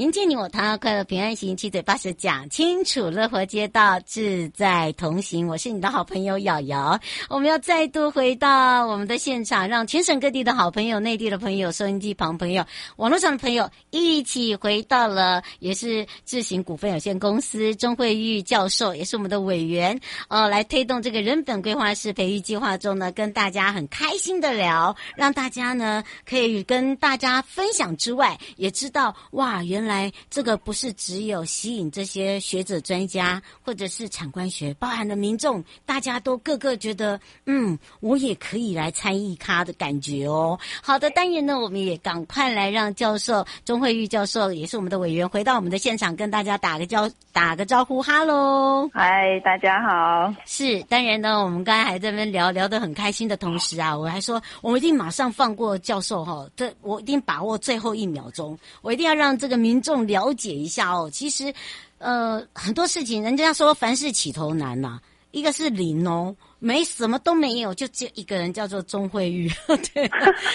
迎接你我他，快乐平安行，七嘴八舌讲清楚，乐活街道自在同行。我是你的好朋友瑶瑶，我们要再度回到我们的现场，让全省各地的好朋友、内地的朋友、收音机旁朋友、网络上的朋友一起回到了，也是智行股份有限公司钟慧玉教授，也是我们的委员，呃，来推动这个人本规划师培育计划中呢，跟大家很开心的聊，让大家呢可以跟大家分享之外，也知道哇，原来。来，这个不是只有吸引这些学者专家，或者是产官学，包含了民众，大家都个个觉得，嗯，我也可以来参与咖的感觉哦。好的，当然呢，我们也赶快来让教授钟慧玉教授，也是我们的委员，回到我们的现场，跟大家打个交打个招呼，哈喽，嗨，大家好。是，当然呢，我们刚才还在那边聊聊得很开心的同时啊，我还说，我们一定马上放过教授哈，这我一定把握最后一秒钟，我一定要让这个民。这种了解一下哦，其实，呃，很多事情，人家说凡事起头难呐、一个是零哦。没什么都没有，就只有一个人叫做钟慧玉，对。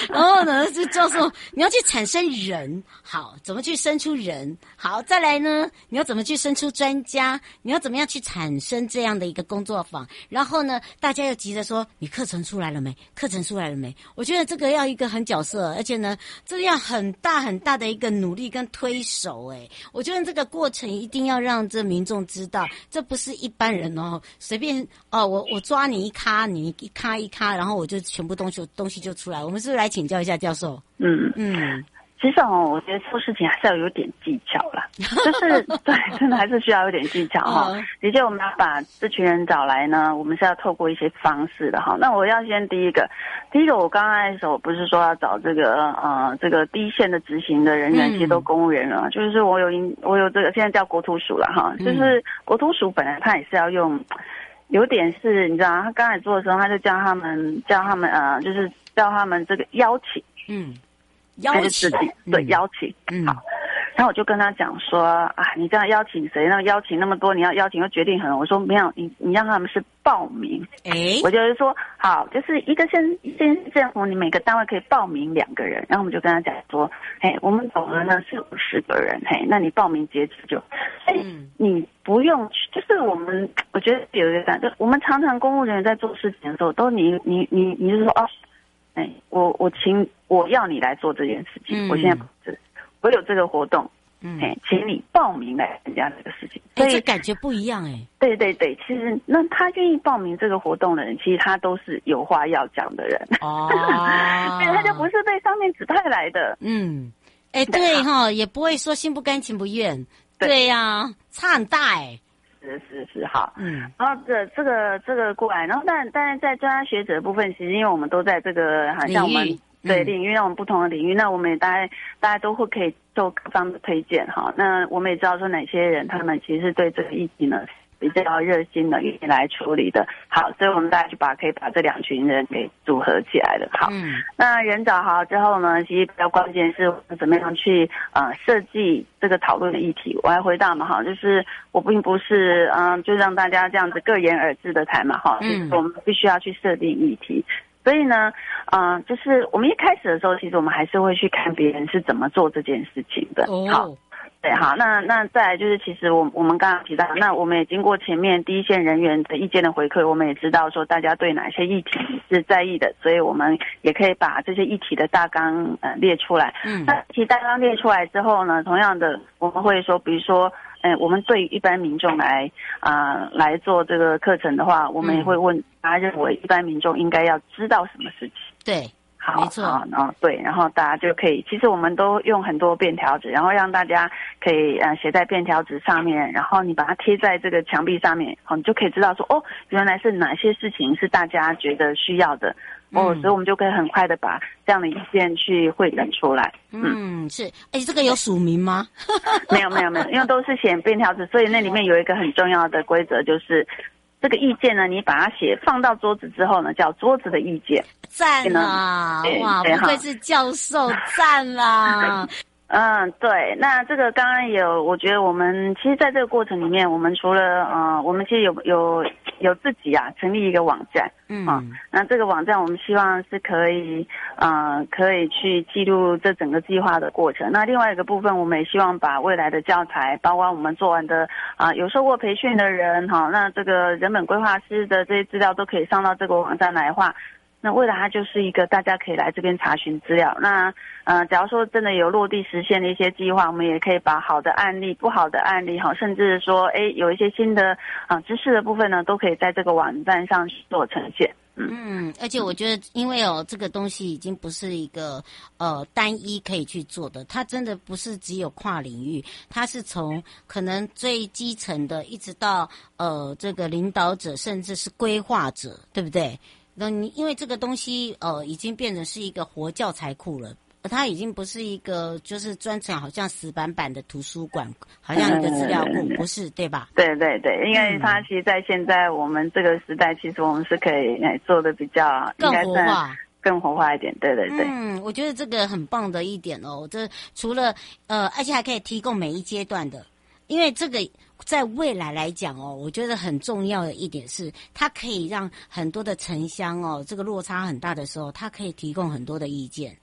然后呢，就叫做你要去产生人，好，怎么去生出人？好，再来呢，你要怎么去生出专家？你要怎么样去产生这样的一个工作坊？然后呢，大家又急着说，你课程出来了没？课程出来了没？我觉得这个要一个很角色，而且呢，这个要很大很大的一个努力跟推手。哎，我觉得这个过程一定要让这民众知道，这不是一般人哦，随便哦，我我抓你。你一卡，你一卡一卡，然后我就全部东西东西就出来。我们是不是来请教一下教授？嗯嗯，其实哦，我觉得做事情还是要有点技巧啦，就是对，真的还是需要有点技巧哈。的确，我们要把这群人找来呢，我们是要透过一些方式的哈。那我要先第一个，第一个我刚刚开始我不是说要找这个呃这个第一线的执行的人员，其实都公务员了，嗯、就是我有我有这个现在叫国土署了哈，就是国土署本来他也是要用。有点是，你知道，他刚才做的时候，他就叫他们，叫他们，呃，就是叫他们这个邀请，嗯，邀请，对，邀请，嗯，好。然后我就跟他讲说，啊，你这样邀请谁？那邀请那么多，你要邀请又决定很，我说没有，你你让他们是报名。哎，我就是说，好，就是一个县县政府，你每个单位可以报名两个人。然后我们就跟他讲说，哎，我们总额呢是五十个人，嘿，那你报名截止就，哎，你不用去，就是我们，我觉得有一个感觉，我们常常公务人员在做事情的时候，都你你你你就是说，哦，哎，我我请我要你来做这件事情，我现在不是。我有这个活动，嗯，请你报名来参加这个事情，所以感觉不一样哎。对对对，其实那他愿意报名这个活动的人，其实他都是有话要讲的人哦，对，他就不是被上面指派来的。嗯，哎，对哈，也不会说心不甘情不愿。对呀，差很大哎。是是是，好，嗯，然后这这个这个过来，然后但但是在专家学者的部分，其实因为我们都在这个，好像我们。对领域，那种不同的领域，那我们也大概大家都会可以做各方的推荐哈。那我们也知道说哪些人，他们其实对这个议题呢比较热心的愿意来处理的。好，所以我们大家就把可以把这两群人给组合起来了。好，嗯，那人找好之后呢，其实比较关键是怎么样去呃设计这个讨论的议题。我还回答嘛，哈，就是我并不是嗯、呃，就让大家这样子各言而志的谈嘛，哈，嗯，我们必须要去设定议题。所以呢，嗯、呃，就是我们一开始的时候，其实我们还是会去看别人是怎么做这件事情的。哦，好，对，好，那那再来就是，其实我我们刚刚提到，那我们也经过前面第一线人员的意见的回馈，我们也知道说大家对哪些议题是在意的，所以我们也可以把这些议题的大纲呃列出来。嗯，那议题大纲列出来之后呢，同样的我们会说，比如说。嗯，我们对一般民众来啊、呃、来做这个课程的话，我们也会问大家认为一般民众应该要知道什么事情？对，好，没错，然后对，然后大家就可以，其实我们都用很多便条纸，然后让大家可以呃写在便条纸上面，然后你把它贴在这个墙壁上面，好，你就可以知道说哦，原来是哪些事情是大家觉得需要的。哦，所以我们就可以很快的把这样的意见去汇整出来。嗯，是。哎，这个有署名吗？没有，没有，没有，因为都是写便条纸，所以那里面有一个很重要的规则，就是这个意见呢，你把它写放到桌子之后呢，叫桌子的意见。赞啦！哇，不愧是教授，赞啦！嗯，对。那这个刚刚有，我觉得我们其实在这个过程里面，我们除了嗯、呃，我们其实有有。有自己啊，成立一个网站，嗯，啊，那这个网站我们希望是可以，呃，可以去记录这整个计划的过程。那另外一个部分，我们也希望把未来的教材，包括我们做完的啊，有受过培训的人，哈，那这个人本规划师的这些资料都可以上到这个网站来的话。那未来它就是一个大家可以来这边查询资料。那呃，假如说真的有落地实现的一些计划，我们也可以把好的案例、不好的案例哈，甚至说哎有一些新的啊、知识的部分呢，都可以在这个网站上做呈现。嗯，嗯，而且我觉得，因为哦，这个东西已经不是一个呃单一可以去做的，它真的不是只有跨领域，它是从可能最基层的，一直到呃这个领导者，甚至是规划者，对不对？那你因为这个东西呃已经变成是一个活教材库了，它已经不是一个就是专程好像死板板的图书馆，好像一个资料库，不是对吧？对对对，因为它其实，在现在我们这个时代，其实我们是可以做的比较更活化，更活化一点。对对对，嗯，我觉得这个很棒的一点哦，这除了呃，而且还可以提供每一阶段的，因为这个。在未来来讲哦，我觉得很重要的一点是，它可以让很多的城乡哦，这个落差很大的时候，它可以提供很多的意见。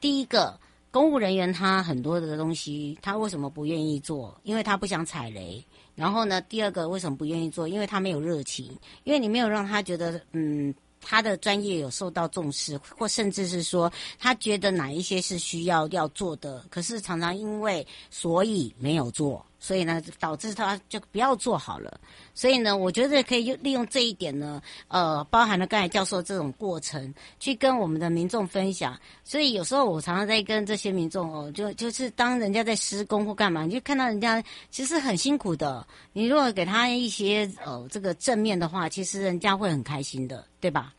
第一个，公务人员他很多的东西，他为什么不愿意做？因为他不想踩雷。然后呢，第二个为什么不愿意做？因为他没有热情，因为你没有让他觉得嗯，他的专业有受到重视，或甚至是说他觉得哪一些是需要要做的，可是常常因为所以没有做。所以呢，导致他就不要做好了。所以呢，我觉得可以利用这一点呢，呃，包含了刚才教授这种过程，去跟我们的民众分享。所以有时候我常常在跟这些民众哦，就就是当人家在施工或干嘛，你就看到人家其实很辛苦的。你如果给他一些呃这个正面的话，其实人家会很开心的，对吧？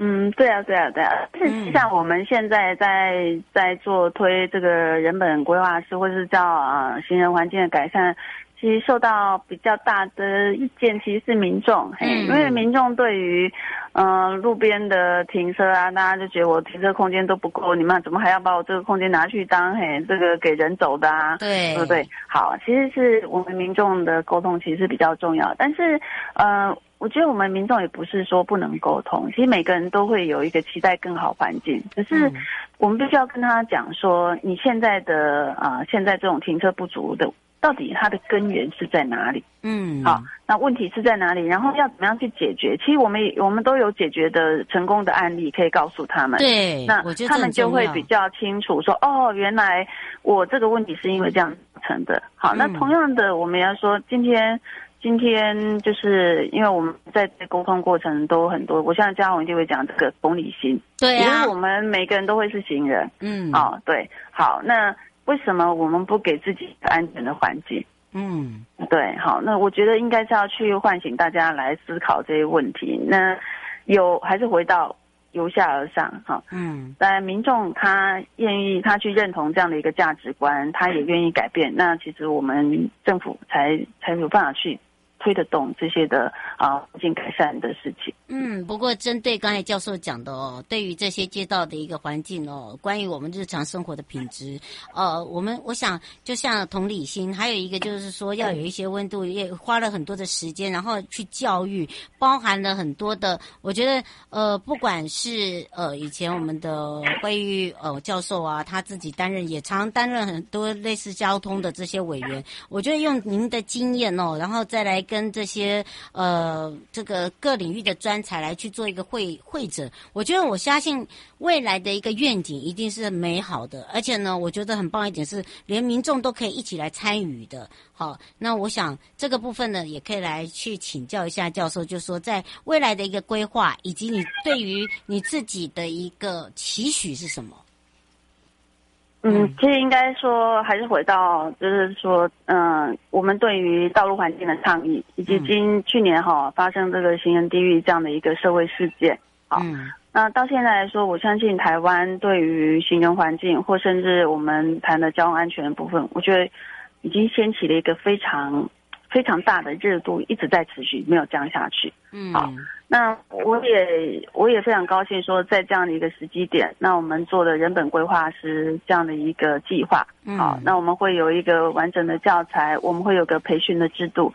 嗯，对啊，对啊，对啊。实际上我们现在在在做推这个人本规划师，或者是叫啊、呃、行人环境的改善，其实受到比较大的意见，其实是民众。嘿，因为民众对于嗯、呃、路边的停车啊，大家就觉得我停车空间都不够，你们怎么还要把我这个空间拿去当嘿这个给人走的啊？对，对不对？好，其实是我们民众的沟通其实是比较重要，但是呃。我觉得我们民众也不是说不能沟通，其实每个人都会有一个期待更好环境，可是我们必须要跟他讲说，你现在的啊、呃，现在这种停车不足的，到底它的根源是在哪里？嗯，好，那问题是在哪里？然后要怎么样去解决？其实我们我们都有解决的成功的案例可以告诉他们，对，那他们就会比较清楚说，哦，原来我这个问题是因为这样成的。好，那同样的，我们要说今天。今天就是因为我们在沟通过程都很多，我现在嘉宏一定会讲这个同理心，对啊，因为我们每个人都会是行人，嗯，哦，对，好，那为什么我们不给自己安全的环境？嗯，对，好，那我觉得应该是要去唤醒大家来思考这些问题。那有还是回到由下而上，哈，嗯，但民众他愿意他去认同这样的一个价值观，他也愿意改变，那其实我们政府才才有办法去。推得动这些的啊环境改善的事情。嗯，不过针对刚才教授讲的哦，对于这些街道的一个环境哦，关于我们日常生活的品质，呃，我们我想就像同理心，还有一个就是说要有一些温度，也花了很多的时间，然后去教育，包含了很多的，我觉得呃，不管是呃以前我们的关于呃教授啊，他自己担任也常担任很多类似交通的这些委员，我觉得用您的经验哦，然后再来跟这些呃这个各领域的专才来去做一个会会诊，我觉得我相信未来的一个愿景一定是美好的，而且呢，我觉得很棒一点是连民众都可以一起来参与的。好，那我想这个部分呢，也可以来去请教一下教授，就说在未来的一个规划，以及你对于你自己的一个期许是什么？嗯，其实应该说还是回到，就是说，嗯、呃，我们对于道路环境的倡议，以及今去年哈发生这个行人地狱这样的一个社会事件，好，嗯、那到现在来说，我相信台湾对于行人环境，或甚至我们谈的交通安全的部分，我觉得已经掀起了一个非常非常大的热度，一直在持续，没有降下去。嗯，好。那我也我也非常高兴说，在这样的一个时机点，那我们做的人本规划是这样的一个计划。好，那我们会有一个完整的教材，我们会有个培训的制度。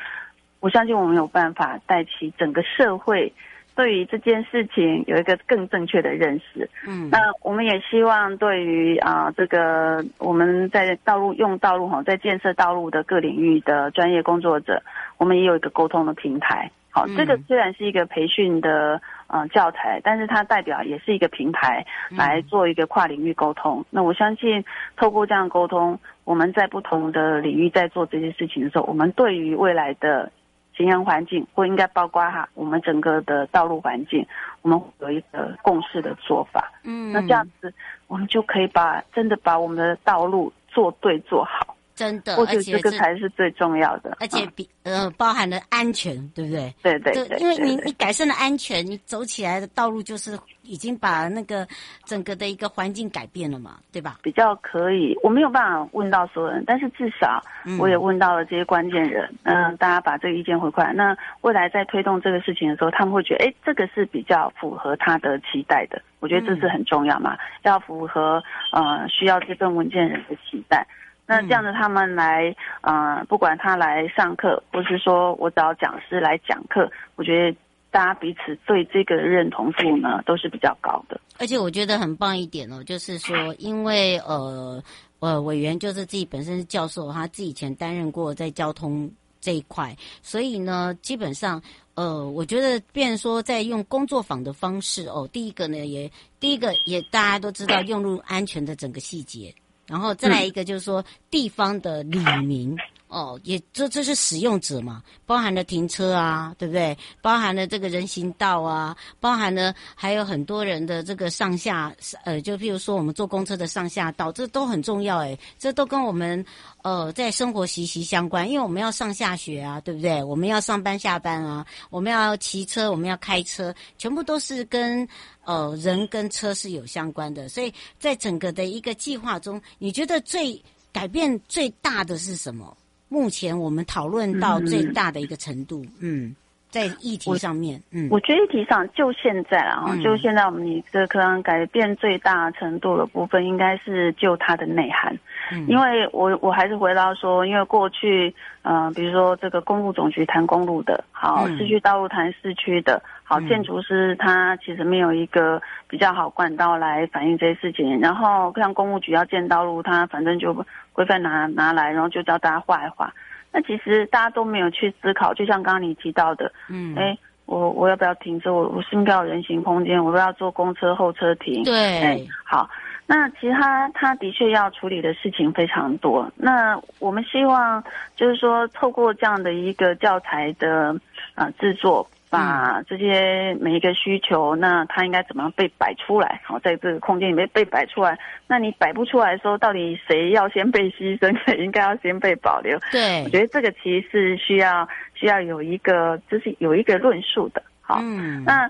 我相信我们有办法带起整个社会对于这件事情有一个更正确的认识。嗯，那我们也希望对于啊这个我们在道路用道路哈，在建设道路的各领域的专业工作者，我们也有一个沟通的平台。好，这个虽然是一个培训的呃教材，但是它代表也是一个平台来做一个跨领域沟通。那我相信，透过这样沟通，我们在不同的领域在做这些事情的时候，我们对于未来的行人环境，或应该包括哈我们整个的道路环境，我们有一个共识的做法。嗯，那这样子，我们就可以把真的把我们的道路做对做好。真的，而且这个才是最重要的，而且比呃包含了安全，对不对？对对对，因为你你改善了安全，你走起来的道路就是已经把那个整个的一个环境改变了嘛，对吧？比较可以，我没有办法问到所有人，但是至少我也问到了这些关键人，嗯，大家把这个意见回馈。那未来在推动这个事情的时候，他们会觉得，哎，这个是比较符合他的期待的。我觉得这是很重要嘛，要符合呃需要这份文件人的期待。那这样子，他们来，啊、呃，不管他来上课，或是说我找讲师来讲课，我觉得大家彼此对这个认同度呢，都是比较高的。而且我觉得很棒一点哦，就是说，因为呃呃，委员就是自己本身是教授，他自己以前担任过在交通这一块，所以呢，基本上呃，我觉得，变成说在用工作坊的方式哦，第一个呢，也第一个也大家都知道，用入安全的整个细节。然后再来一个，就是说地方的里民哦，也这这是使用者嘛，包含了停车啊，对不对？包含了这个人行道啊，包含了还有很多人的这个上下，呃，就譬如说我们坐公车的上下道，这都很重要诶，这都跟我们呃在生活息息相关，因为我们要上下学啊，对不对？我们要上班下班啊，我们要骑车，我们要开车，全部都是跟。呃，人跟车是有相关的，所以在整个的一个计划中，你觉得最改变最大的是什么？目前我们讨论到最大的一个程度，嗯，嗯，在议题上面，嗯，我觉得议题上就现在啊，嗯、就现在我们你这可能改变最大程度的部分，应该是就它的内涵。嗯、因为我我还是回到说，因为过去，嗯、呃，比如说这个公路总局谈公路的，好，市区道路谈市区的，好，建筑师他其实没有一个比较好管道来反映这些事情。然后像公务局要建道路，他反正就规范拿拿来，然后就叫大家画一画。那其实大家都没有去思考，就像刚刚你提到的，嗯，哎，我我要不要停车？我我是不是要有人行空间？我都要坐公车候车亭？对，好。那其实他他的确要处理的事情非常多。那我们希望就是说，透过这样的一个教材的啊制作，把这些每一个需求，那它应该怎么样被摆出来？好，在这个空间里面被摆出来。那你摆不出来的时候，到底谁要先被牺牲，谁应该要先被保留？对，我觉得这个其实是需要需要有一个，就是有一个论述的。好，嗯，那。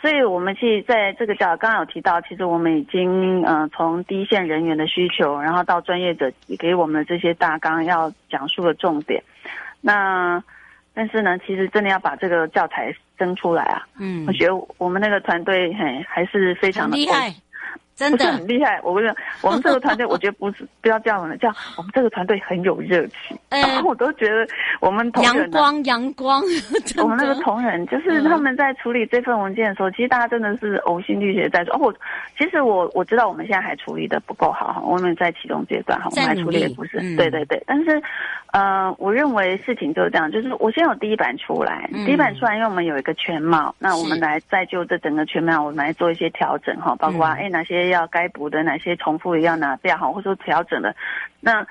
所以，我们去在这个角，刚刚有提到，其实我们已经呃从第一线人员的需求，然后到专业者给我们的这些大纲要讲述的重点。那但是呢，其实真的要把这个教材生出来啊，嗯，我觉得我们那个团队嘿还是非常的厉害。真的？不是很厉害，我跟你讲，我们这个团队，我觉得不是不要这样的，叫 我们这个团队很有热情，呃、然后我都觉得我们同阳光阳光，我们那个同仁就是他们在处理这份文件的时候，嗯、其实大家真的是呕心沥血在做。哦，我其实我我知道我们现在还处理的不够好哈，我们在启动阶段哈，我们还处理的不是、嗯、对对对，但是呃，我认为事情就是这样，就是我先有第一版出来，嗯、第一版出来，因为我们有一个全貌，那我们来再就这整个全貌，我们来做一些调整哈，包括哎、嗯、哪些要该补的。哪些重复要拿掉哈，或者说调整的，那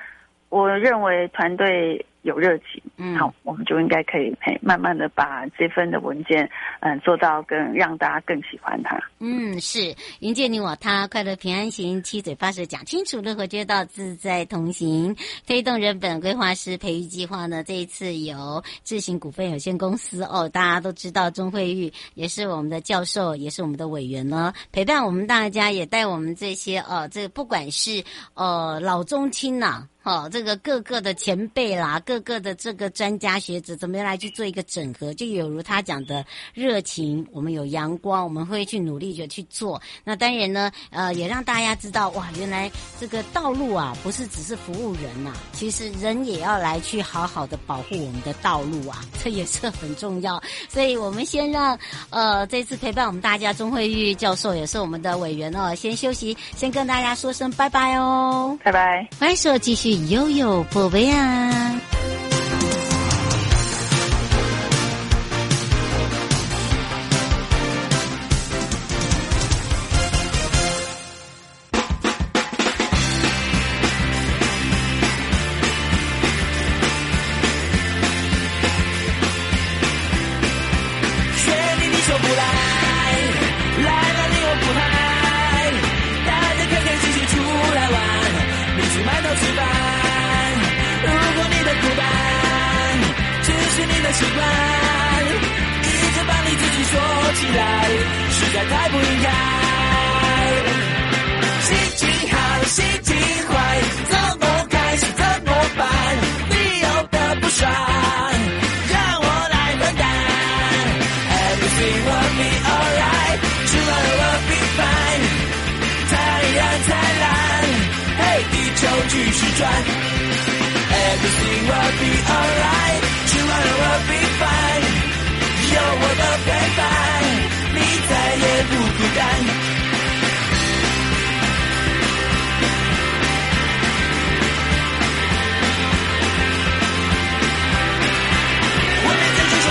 我认为团队有热情，嗯，好，我们就应该可以慢慢的把这份的文件，嗯，做到更让大家更喜欢它。嗯，是迎接你我他，快乐平安行，七嘴八舌讲清楚，乐活街道自在同行，推动人本规划师培育计划呢。这一次由智行股份有限公司哦，大家都知道钟慧玉也是我们的教授，也是我们的委员呢，陪伴我们大家，也带我们这些哦，这个不管是呃老中青呐、啊。好、哦，这个各个的前辈啦，各个的这个专家学者，怎么样来去做一个整合？就有如他讲的热情，我们有阳光，我们会去努力的去做。那当然呢，呃，也让大家知道，哇，原来这个道路啊，不是只是服务人呐、啊，其实人也要来去好好的保护我们的道路啊，这也是很重要。所以我们先让呃这次陪伴我们大家钟慧玉教授也是我们的委员哦，先休息，先跟大家说声拜拜哦，拜拜，欢迎说继续。悠悠宝贝啊！习惯一直把你自己锁起来，实在太不应该。心情好，心情坏，怎么开始怎么办？你有的不爽，让我来分担。Everything will be alright，tomorrow will be fine。太阳灿烂，嘿，地球继续转。事情会 be alright，我 will be fine，有我的陪伴，你再也不孤单。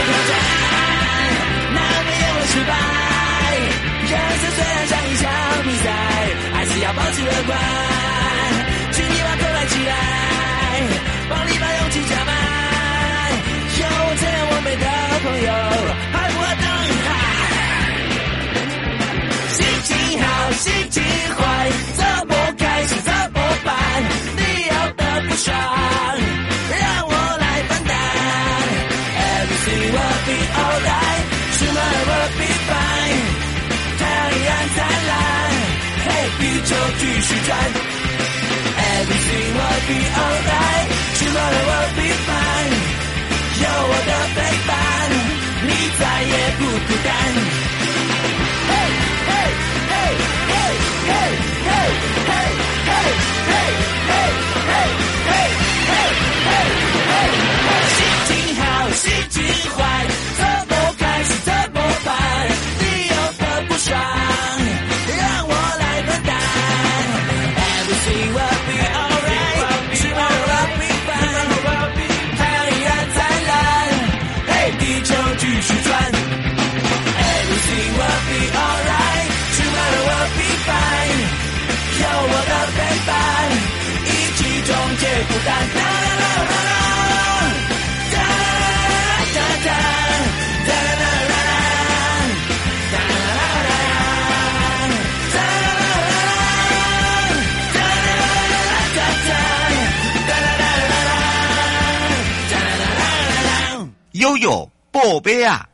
挑战，失败？人生虽然像一场比赛，还是要保持乐观。朋友，还不等啊！心情好，心情坏，怎么开心怎么办？你要的不爽，让我来分担。Everything will be alright，tomorrow will be fine。太阳依然灿烂，嘿，地球继续转。Everything will be alright，tomorrow will be fine。有我的陪伴。再也不孤单呀！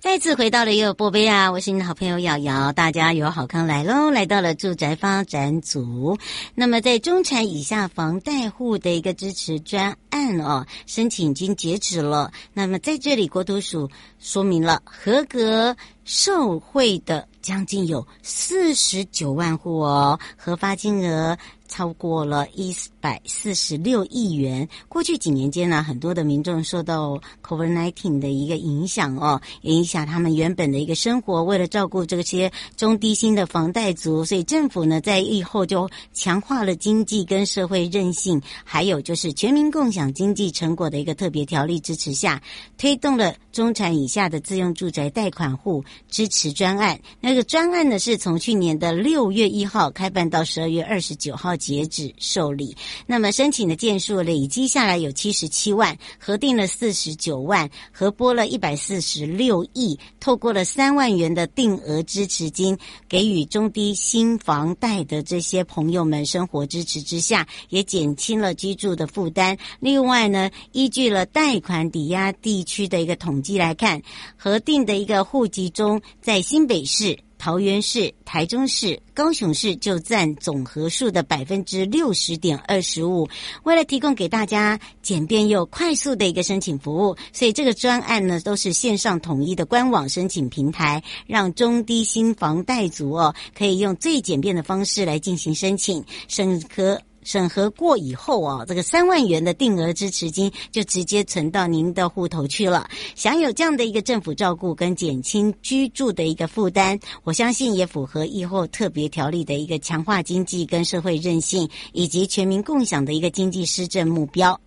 再次回到了优播杯啊！我是你的好朋友瑶瑶，大家有好康来喽！来到了住宅发展组，那么在中产以下房贷户的一个支持专案哦，申请已经截止了。那么在这里，国土署说明了合格受惠的将近有四十九万户哦，核发金额。超过了一百四十六亿元。过去几年间呢，很多的民众受到 COVID-19 的一个影响哦，影响他们原本的一个生活。为了照顾这些中低薪的房贷族，所以政府呢在疫后就强化了经济跟社会韧性，还有就是全民共享经济成果的一个特别条例支持下，推动了中产以下的自用住宅贷款户支持专案。那个专案呢是从去年的六月一号开办到十二月二十九号。截止受理，那么申请的件数累积下来有七十七万，核定了四十九万，核拨了一百四十六亿，透过了三万元的定额支持金，给予中低薪房贷的这些朋友们生活支持之下，也减轻了居住的负担。另外呢，依据了贷款抵押地区的一个统计来看，核定的一个户籍中，在新北市。桃园市、台中市、高雄市就占总和数的百分之六十点二十五。为了提供给大家简便又快速的一个申请服务，所以这个专案呢都是线上统一的官网申请平台，让中低薪房贷族哦可以用最简便的方式来进行申请审核。审核过以后啊，这个三万元的定额支持金就直接存到您的户头去了。享有这样的一个政府照顾跟减轻居住的一个负担，我相信也符合以后特别条例的一个强化经济跟社会韧性，以及全民共享的一个经济施政目标。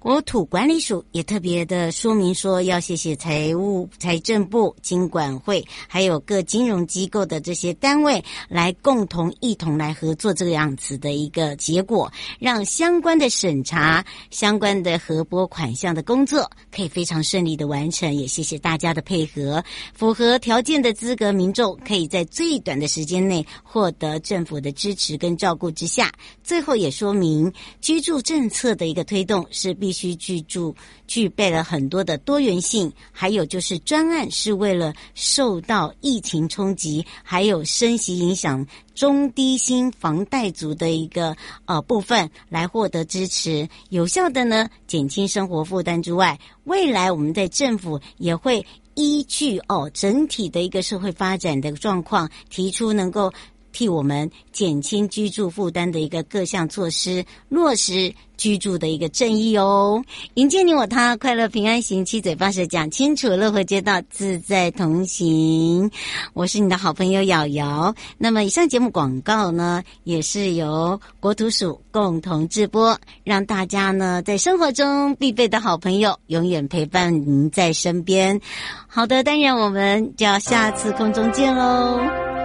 国土管理署也特别的说明说，要谢谢财务财政部、金管会，还有各金融机构的这些单位，来共同一同来合作这个样子的一个结果，让相关的审查、相关的核拨款项的工作可以非常顺利的完成。也谢谢大家的配合，符合条件的资格民众可以在最短的时间内获得政府的支持跟照顾之下。最后也说明，居住政策的一个推动是必。必须居住具备了很多的多元性，还有就是专案是为了受到疫情冲击，还有升息影响中低薪房贷族的一个呃部分来获得支持，有效的呢减轻生活负担之外，未来我们在政府也会依据哦整体的一个社会发展的状况，提出能够。替我们减轻居住负担的一个各项措施，落实居住的一个正义哦。迎接你我他，快乐平安行，七嘴八舌讲清楚，乐活街道自在同行。我是你的好朋友瑶瑶。那么以上节目广告呢，也是由国土署共同制播，让大家呢在生活中必备的好朋友，永远陪伴您在身边。好的，当然我们就要下次空中见喽。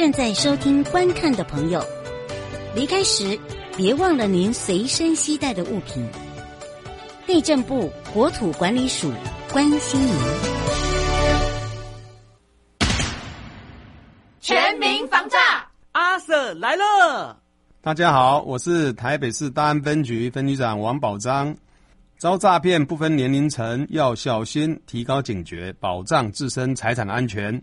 正在收听、观看的朋友，离开时别忘了您随身携带的物品。内政部国土管理署关心您。全民防诈，阿 Sir 来了！大家好，我是台北市大安分局分局长王宝章。遭诈骗不分年龄层，要小心，提高警觉，保障自身财产安全。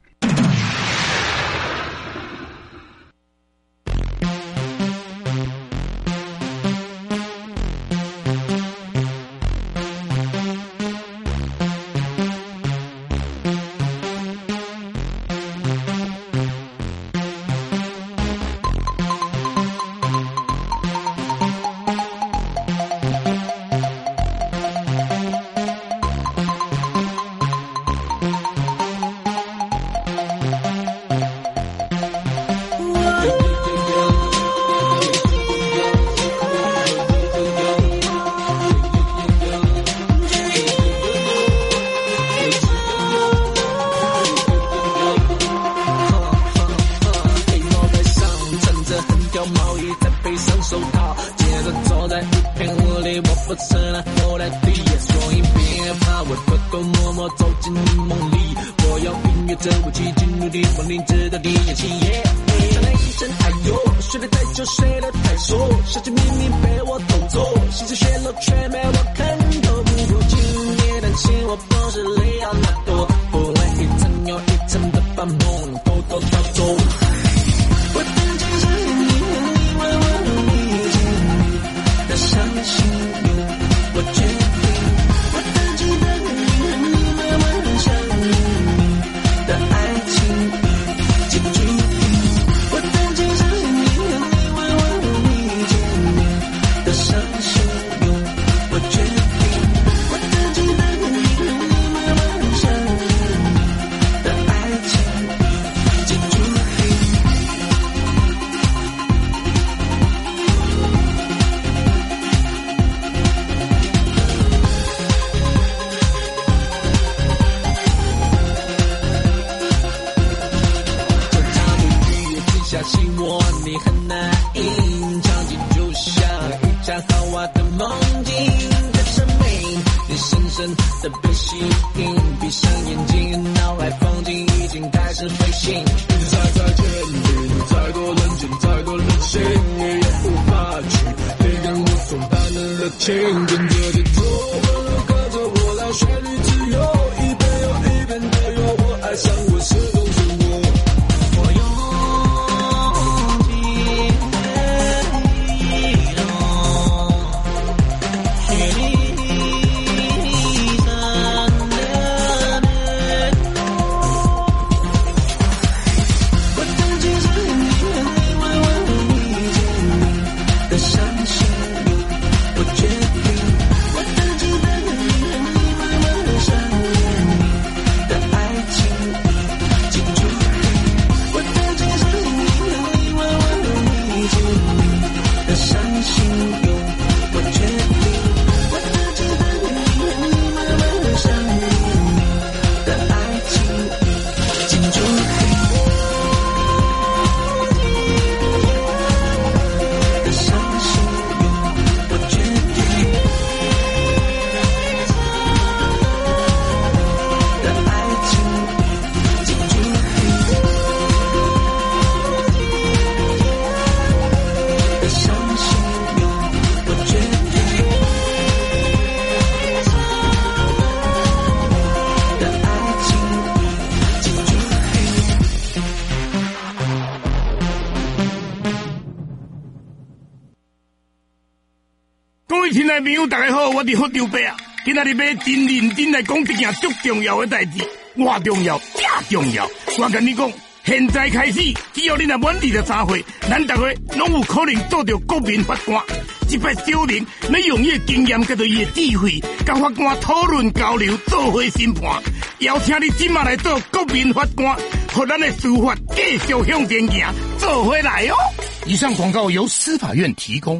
再背上手套，接着走在一片雾里，我不承认我的地也所以别怕，我偷偷摸摸走进你梦里，我要音乐这武器进入你梦里，直到你眼醒。耶，传来一声哎呦，睡得太久睡得太熟，小鸡明明被我偷走，心思泄露却被我看透。不过今夜的心我不是雷奥纳多，不会一层又一层的发梦。大家好，我是福州伯啊！今仔日要真认真来讲一件足重要的代志，我重要，正重要！我跟你讲，现在开始，只要你若满二十三岁，咱大家拢有可能做到国民法官。一摆少年要用伊的经验，甲着伊的智慧，甲法官讨论交流，做伙审判。邀请你今麦来做国民法官，和咱的司法继续向前行，做回来哦！以上广告由司法院提供。